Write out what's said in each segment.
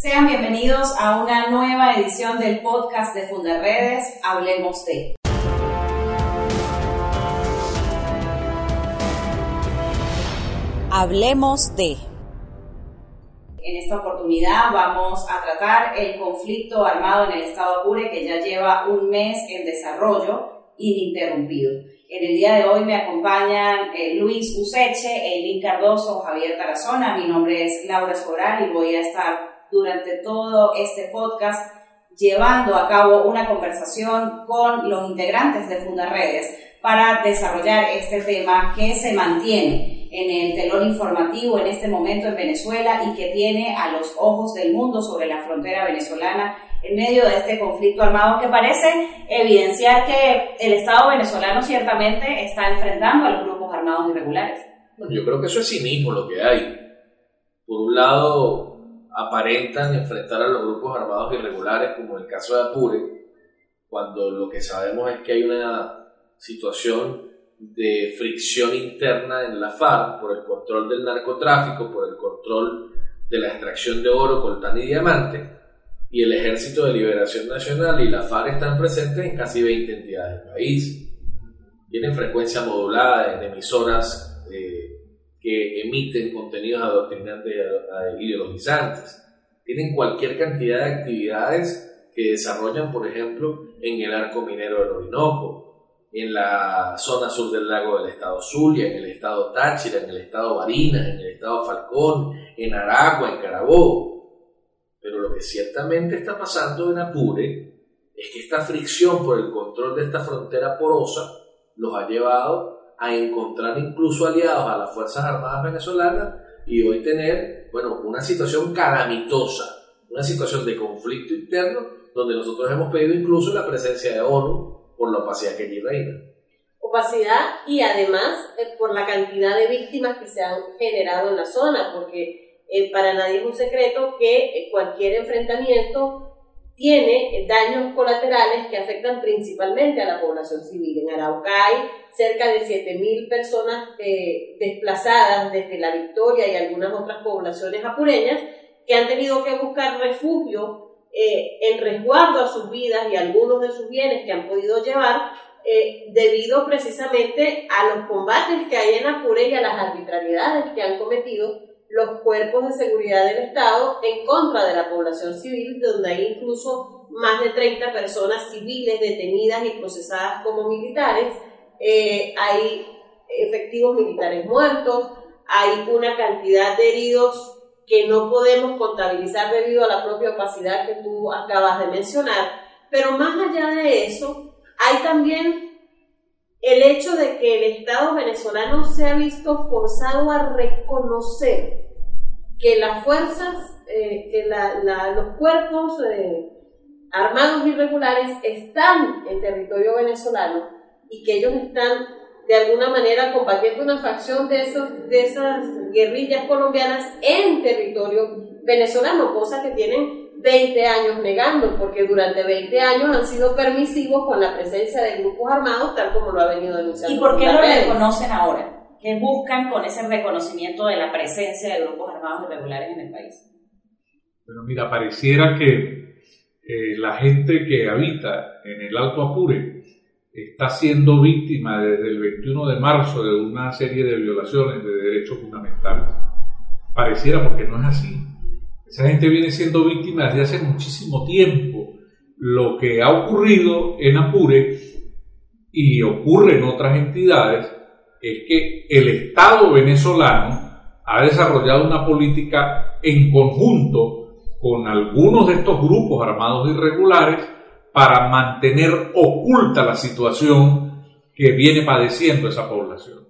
Sean bienvenidos a una nueva edición del podcast de Fundarredes, Hablemos de. Hablemos de. En esta oportunidad vamos a tratar el conflicto armado en el estado Apure que ya lleva un mes en desarrollo ininterrumpido. En el día de hoy me acompañan eh, Luis Useche, Eileen Cardoso, Javier Tarazona. Mi nombre es Laura Escobar y voy a estar durante todo este podcast llevando a cabo una conversación con los integrantes de Fundarredes para desarrollar este tema que se mantiene en el telón informativo en este momento en Venezuela y que tiene a los ojos del mundo sobre la frontera venezolana en medio de este conflicto armado que parece evidenciar que el Estado venezolano ciertamente está enfrentando a los grupos armados irregulares. yo creo que eso es cinismo lo que hay. Por un lado, aparentan enfrentar a los grupos armados irregulares, como el caso de Apure, cuando lo que sabemos es que hay una situación de fricción interna en la FARC por el control del narcotráfico, por el control de la extracción de oro, coltán y diamante, y el Ejército de Liberación Nacional y la FARC están presentes en casi 20 entidades del país. Tienen frecuencia modulada en emisoras que emiten contenidos adoctrinantes e ideologizantes. Tienen cualquier cantidad de actividades que desarrollan, por ejemplo, en el arco minero del Orinoco, en la zona sur del lago del estado Zulia, en el estado Táchira, en el estado Barinas, en el estado Falcón, en Aragua, en Carabobo. Pero lo que ciertamente está pasando en Apure es que esta fricción por el control de esta frontera porosa los ha llevado a encontrar incluso aliados a las Fuerzas Armadas venezolanas y hoy tener, bueno, una situación calamitosa, una situación de conflicto interno donde nosotros hemos pedido incluso la presencia de ONU por la opacidad que allí reina. Opacidad y además eh, por la cantidad de víctimas que se han generado en la zona, porque eh, para nadie es un secreto que eh, cualquier enfrentamiento tiene daños colaterales que afectan principalmente a la población civil. En Arauca hay cerca de 7.000 personas eh, desplazadas desde la Victoria y algunas otras poblaciones apureñas que han tenido que buscar refugio eh, en resguardo a sus vidas y algunos de sus bienes que han podido llevar eh, debido precisamente a los combates que hay en Apure y a las arbitrariedades que han cometido los cuerpos de seguridad del Estado en contra de la población civil, donde hay incluso más de 30 personas civiles detenidas y procesadas como militares, eh, hay efectivos militares muertos, hay una cantidad de heridos que no podemos contabilizar debido a la propia opacidad que tú acabas de mencionar, pero más allá de eso, hay también el hecho de que el Estado venezolano se ha visto forzado a reconocer que las fuerzas, eh, que los cuerpos eh, armados irregulares están en territorio venezolano y que ellos están de alguna manera combatiendo una facción de, esos, de esas guerrillas colombianas en territorio venezolano, cosa que tienen 20 años negando, porque durante 20 años han sido permisivos con la presencia de grupos armados, tal como lo ha venido denunciando. ¿Y por qué lo reconocen ahora? ¿Qué buscan con ese reconocimiento de la presencia de grupos armados irregulares en el país? Bueno, mira, pareciera que eh, la gente que habita en el Alto Apure está siendo víctima desde el 21 de marzo de una serie de violaciones de derechos fundamentales. Pareciera porque no es así. Esa gente viene siendo víctima desde hace muchísimo tiempo. Lo que ha ocurrido en Apure y ocurre en otras entidades es que el Estado venezolano ha desarrollado una política en conjunto con algunos de estos grupos armados irregulares para mantener oculta la situación que viene padeciendo esa población.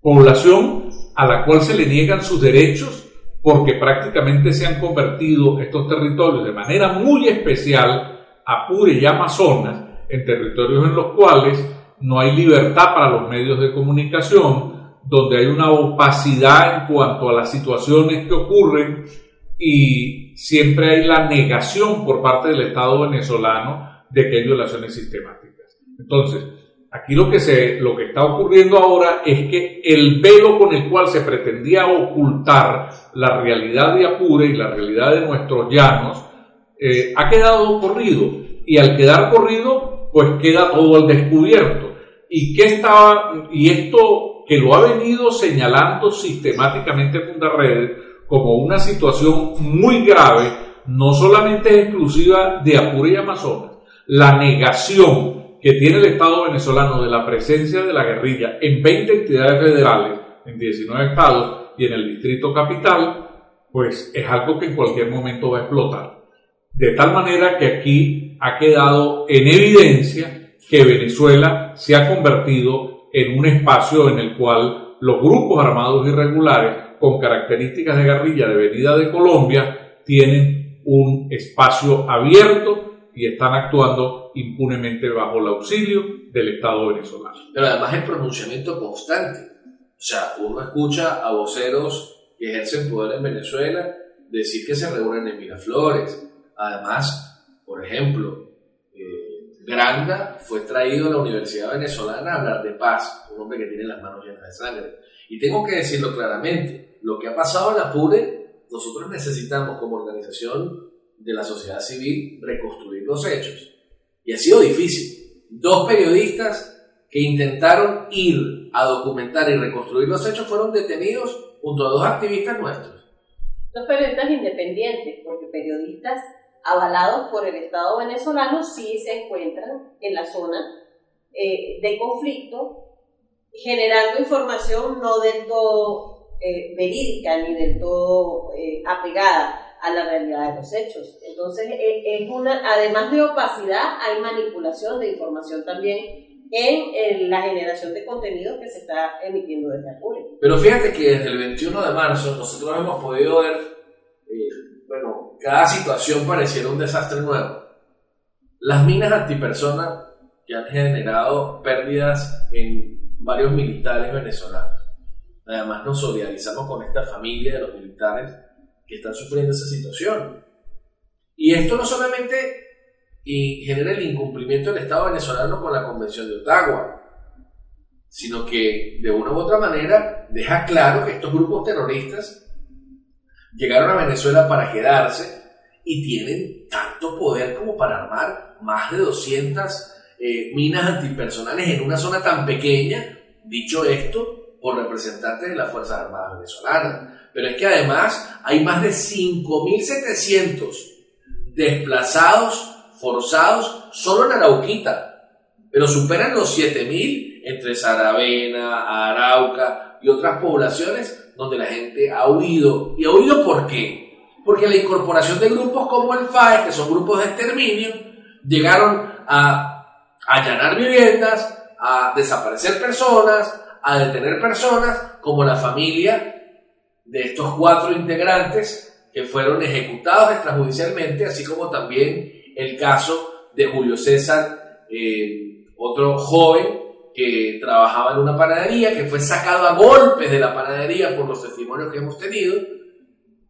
Población a la cual se le niegan sus derechos porque prácticamente se han convertido estos territorios de manera muy especial, Apure y Amazonas, en territorios en los cuales no hay libertad para los medios de comunicación, donde hay una opacidad en cuanto a las situaciones que ocurren y siempre hay la negación por parte del Estado venezolano de que hay violaciones sistemáticas. Entonces, Aquí lo que, se, lo que está ocurriendo ahora es que el velo con el cual se pretendía ocultar la realidad de Apure y la realidad de nuestros llanos eh, ha quedado corrido. Y al quedar corrido, pues queda todo al descubierto. Y, que estaba, y esto que lo ha venido señalando sistemáticamente Fundarredes como una situación muy grave, no solamente es exclusiva de Apure y Amazonas, la negación que tiene el Estado venezolano de la presencia de la guerrilla en 20 entidades federales, en 19 estados y en el Distrito Capital, pues es algo que en cualquier momento va a explotar. De tal manera que aquí ha quedado en evidencia que Venezuela se ha convertido en un espacio en el cual los grupos armados irregulares con características de guerrilla de venida de Colombia tienen un espacio abierto y están actuando impunemente bajo el auxilio del Estado venezolano. Pero además el pronunciamiento constante. O sea, uno escucha a voceros que ejercen poder en Venezuela decir que se reúnen en Miraflores. Además, por ejemplo, eh, Granda fue traído a la Universidad Venezolana a hablar de paz, un hombre que tiene las manos llenas de sangre. Y tengo que decirlo claramente, lo que ha pasado en Apure, nosotros necesitamos como organización de la sociedad civil reconstruir los hechos. Y ha sido difícil. Dos periodistas que intentaron ir a documentar y reconstruir los hechos fueron detenidos junto a dos activistas nuestros. Dos periodistas independientes, porque periodistas avalados por el Estado venezolano sí se encuentran en la zona eh, de conflicto, generando información no del todo eh, verídica ni del todo eh, apegada a la realidad de los hechos. Entonces, e, es una, además de opacidad, hay manipulación de información también en, la generación de contenido que se está emitiendo desde el público. Pero fíjate que desde el 21 de marzo nosotros hemos podido ver, eh, bueno, cada situación pareciera un desastre nuevo. Las minas antipersonas que han generado pérdidas en varios militares venezolanos. Además nos solidarizamos con esta familia de los militares que están sufriendo esa situación. Y esto no solamente genera el incumplimiento del Estado venezolano con la Convención de Ottawa, sino que de una u otra manera deja claro que estos grupos terroristas llegaron a Venezuela para quedarse y tienen tanto poder como para armar más de 200 eh, minas antipersonales en una zona tan pequeña, dicho esto por representantes de las Fuerzas Armadas venezolanas. Pero es que además hay más de 5.700 desplazados forzados solo en Arauquita, pero superan los 7.000 entre Saravena, Arauca y otras poblaciones donde la gente ha huido. ¿Y ha huido por qué? Porque la incorporación de grupos como el FAE, que son grupos de exterminio, llegaron a allanar viviendas, a desaparecer personas, a detener personas, como la familia de estos cuatro integrantes que fueron ejecutados extrajudicialmente, así como también el caso de Julio César, eh, otro joven que trabajaba en una panadería, que fue sacado a golpes de la panadería por los testimonios que hemos tenido,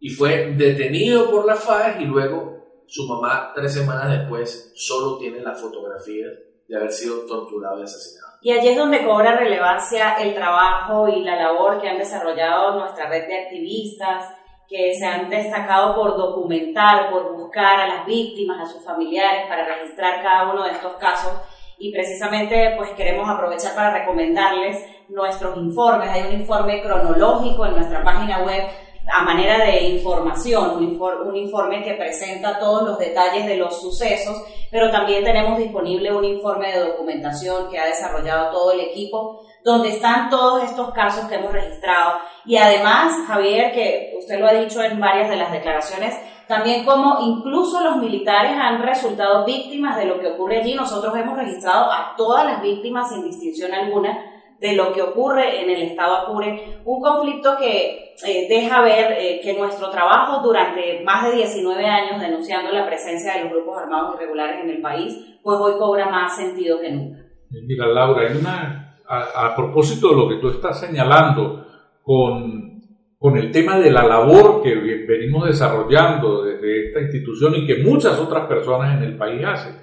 y fue detenido por la FAES y luego su mamá, tres semanas después, solo tiene la fotografía de haber sido torturado y asesinado. Y allí es donde cobra relevancia el trabajo y la labor que han desarrollado nuestra red de activistas, que se han destacado por documentar, por buscar a las víctimas, a sus familiares, para registrar cada uno de estos casos. Y precisamente pues queremos aprovechar para recomendarles nuestros informes. Hay un informe cronológico en nuestra página web a manera de información, un, informe que presenta todos los detalles de los sucesos, pero también tenemos disponible un informe de documentación que ha desarrollado todo el equipo, donde están todos estos casos que hemos registrado. Y además, Javier, que usted lo ha dicho en varias de las declaraciones, también como incluso los militares han resultado víctimas de lo que ocurre allí. Nosotros hemos registrado a todas las víctimas sin distinción alguna de lo que ocurre en el estado Apure, un conflicto que eh, deja ver eh, que nuestro trabajo durante más de 19 años denunciando la presencia de los grupos armados irregulares en el país, pues hoy cobra más sentido que nunca. Mira, Laura, hay una, a, propósito de lo que tú estás señalando con, con el tema de la labor que venimos desarrollando desde esta institución y que muchas otras personas en el país hacen,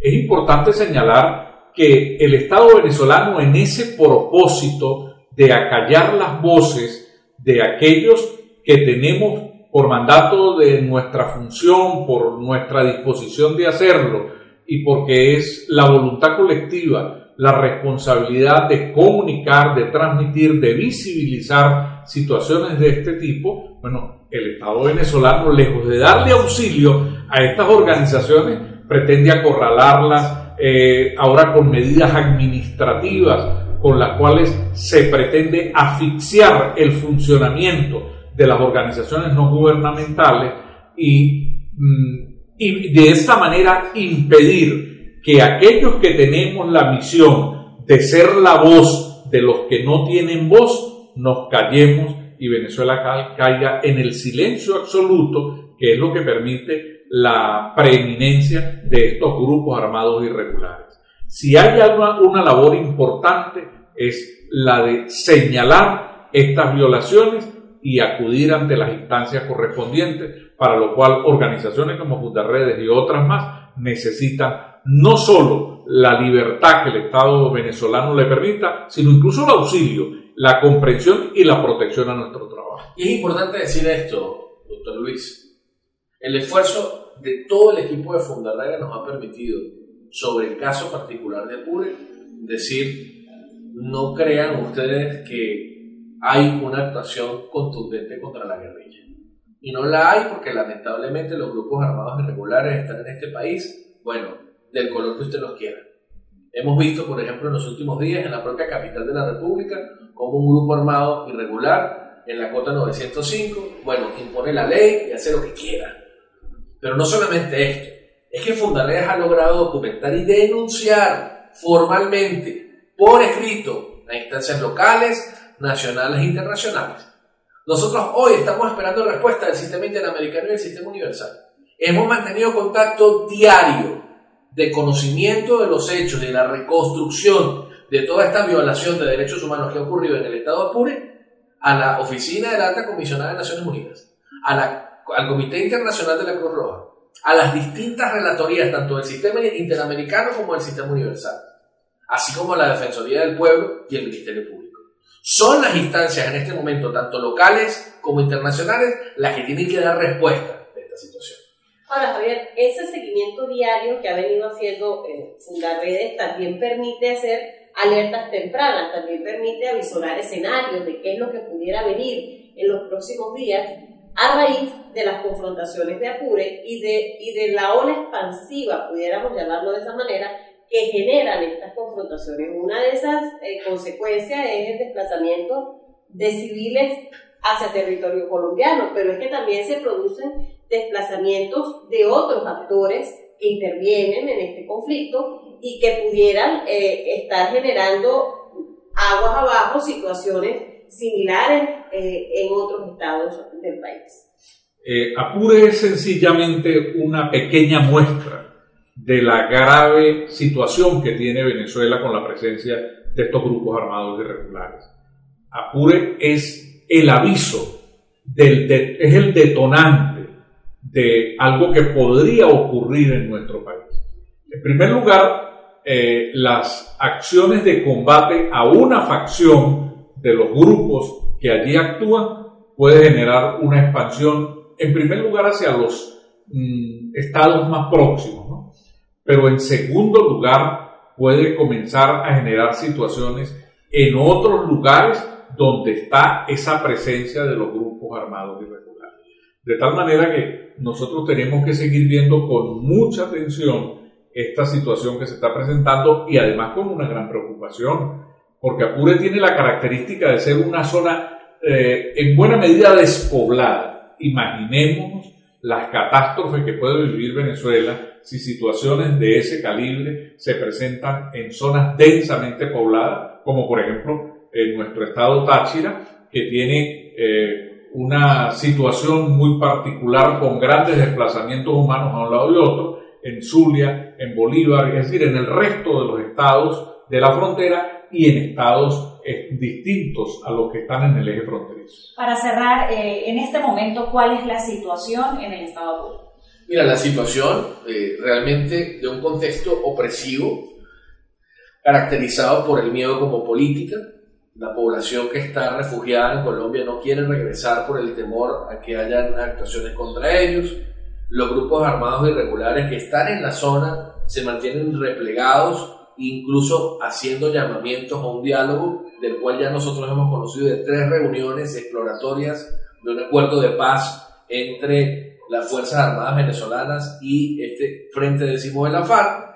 es importante señalar que el Estado venezolano en ese propósito de acallar las voces de aquellos que tenemos por mandato de nuestra función, por nuestra disposición de hacerlo y porque es la voluntad colectiva, la responsabilidad de comunicar, de transmitir, de visibilizar situaciones de este tipo, bueno, el Estado venezolano, lejos de darle auxilio a estas organizaciones, pretende acorralarlas, eh, ahora con medidas administrativas con las cuales se pretende asfixiar el funcionamiento de las organizaciones no gubernamentales y, mm, y de esta manera impedir que aquellos que tenemos la misión de ser la voz de los que no tienen voz, nos callemos y Venezuela caiga en el silencio absoluto, que es lo que permite la preeminencia de estos grupos armados irregulares. Si hay una, una labor importante es la de señalar estas violaciones y acudir ante las instancias correspondientes, para lo cual organizaciones como Fundarredes y otras más necesitan no solo la libertad que el Estado venezolano le permita, sino incluso el auxilio, la comprensión y la protección a nuestro trabajo. Y es importante decir esto, doctor Luis. El esfuerzo de todo el equipo de Fundarredes nos ha permitido, sobre el caso particular de Apure, decir, no crean ustedes que hay una actuación contundente contra la guerrilla. Y no la hay porque lamentablemente los grupos armados irregulares están en este país, bueno, del color que usted los quiera. Hemos visto, por ejemplo, en los últimos días en la propia capital de la República, como un grupo armado irregular en la cota 905, bueno, impone la ley y hace lo que quiera. Pero no solamente esto, es que Fundaleas ha logrado documentar y denunciar formalmente, por escrito, a instancias locales, nacionales e internacionales. Nosotros hoy estamos esperando respuesta del sistema interamericano y del sistema universal. Hemos mantenido contacto diario de conocimiento de los hechos, de la reconstrucción de toda esta violación de derechos humanos que ha ocurrido en el Estado Apure a la Oficina de la Alta Comisionada de Naciones Unidas, a la, al Comité Internacional de la Cruz Roja, a las distintas relatorías, tanto del sistema interamericano como del sistema universal, así como a la Defensoría del Pueblo y el Ministerio Público. Son las instancias en este momento, tanto locales como internacionales, las que tienen que dar respuesta a esta situación. Ahora, Javier, ese seguimiento diario que ha venido haciendo eh, Fundarredes también permite hacer alertas tempranas, también permite avisorar escenarios de qué es lo que pudiera venir en los próximos días a raíz de las confrontaciones de Apure y de, y de la ola expansiva, pudiéramos llamarlo de esa manera, que generan estas confrontaciones. Una de esas eh, consecuencias es el desplazamiento de civiles hacia territorio colombiano, pero es que también se producen desplazamientos de otros actores que intervienen en este conflicto y que pudieran eh, estar generando aguas abajo situaciones similares eh, en otros estados del país. Apure es sencillamente una pequeña muestra de la grave situación que tiene Venezuela con la presencia de estos grupos armados irregulares. Apure es el aviso, del, es el detonante de algo que podría ocurrir en nuestro país. En primer lugar, eh, las acciones de combate a una facción de los grupos que allí actúan puede generar una expansión, en primer lugar, hacia los mm, estados más próximos pero en segundo lugar puede comenzar a generar situaciones en otros lugares donde está esa presencia de los grupos armados irregulares. De tal manera que nosotros tenemos que seguir viendo con mucha atención esta situación que se está presentando y además con una gran preocupación, porque Apure tiene la característica de ser una zona eh, en buena medida despoblada. Imaginémonos las catástrofes que puede vivir Venezuela si situaciones de ese calibre se presentan en zonas densamente pobladas, como por ejemplo en nuestro estado Táchira, que tiene eh, una situación muy particular con grandes desplazamientos humanos a un lado y otro, en Zulia, en Bolívar, es decir, en el resto de los estados de la frontera y en estados eh, distintos a los que están en el eje fronterizo. Para cerrar, eh, en este momento, ¿cuál es la situación en el estado de Mira, la situación eh, realmente de un contexto opresivo, caracterizado por el miedo como política. La población que está refugiada en Colombia no quiere regresar por el temor a que hayan actuaciones contra ellos. Los grupos armados irregulares que están en la zona se mantienen replegados, incluso haciendo llamamientos a un diálogo, del cual ya nosotros hemos conocido de tres reuniones exploratorias de un acuerdo de paz entre las Fuerzas Armadas venezolanas y este Frente Décimo de la FARC.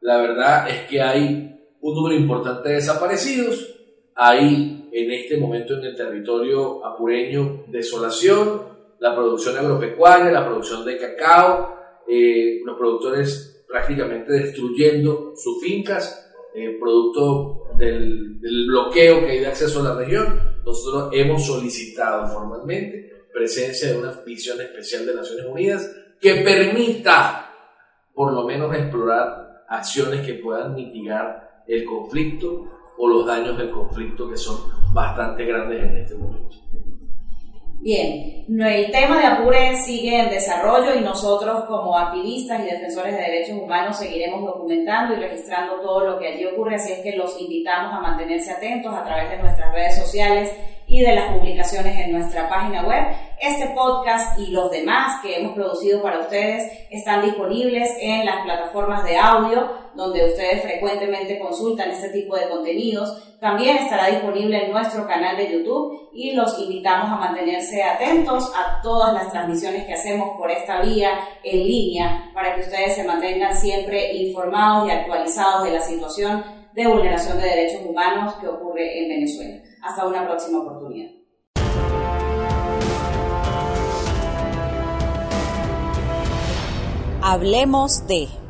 La verdad es que hay un número importante de desaparecidos, hay en este momento en el territorio apureño desolación, la producción agropecuaria, la producción de cacao, eh, los productores prácticamente destruyendo sus fincas, eh, producto del, del bloqueo que hay de acceso a la región. Nosotros hemos solicitado formalmente presencia de una visión especial de Naciones Unidas que permita por lo menos explorar acciones que puedan mitigar el conflicto o los daños del conflicto que son bastante grandes en este momento. Bien, el tema de Apure sigue en desarrollo y nosotros como activistas y defensores de derechos humanos seguiremos documentando y registrando todo lo que allí ocurre, así es que los invitamos a mantenerse atentos a través de nuestras redes sociales y de las publicaciones en nuestra página web. Este podcast y los demás que hemos producido para ustedes están disponibles en las plataformas de audio donde ustedes frecuentemente consultan este tipo de contenidos. También estará disponible en nuestro canal de YouTube y los invitamos a mantenerse atentos a todas las transmisiones que hacemos por esta vía en línea para que ustedes se mantengan siempre informados y actualizados de la situación de vulneración de derechos humanos que ocurre en Venezuela. Hasta una próxima oportunidad. Hablemos de...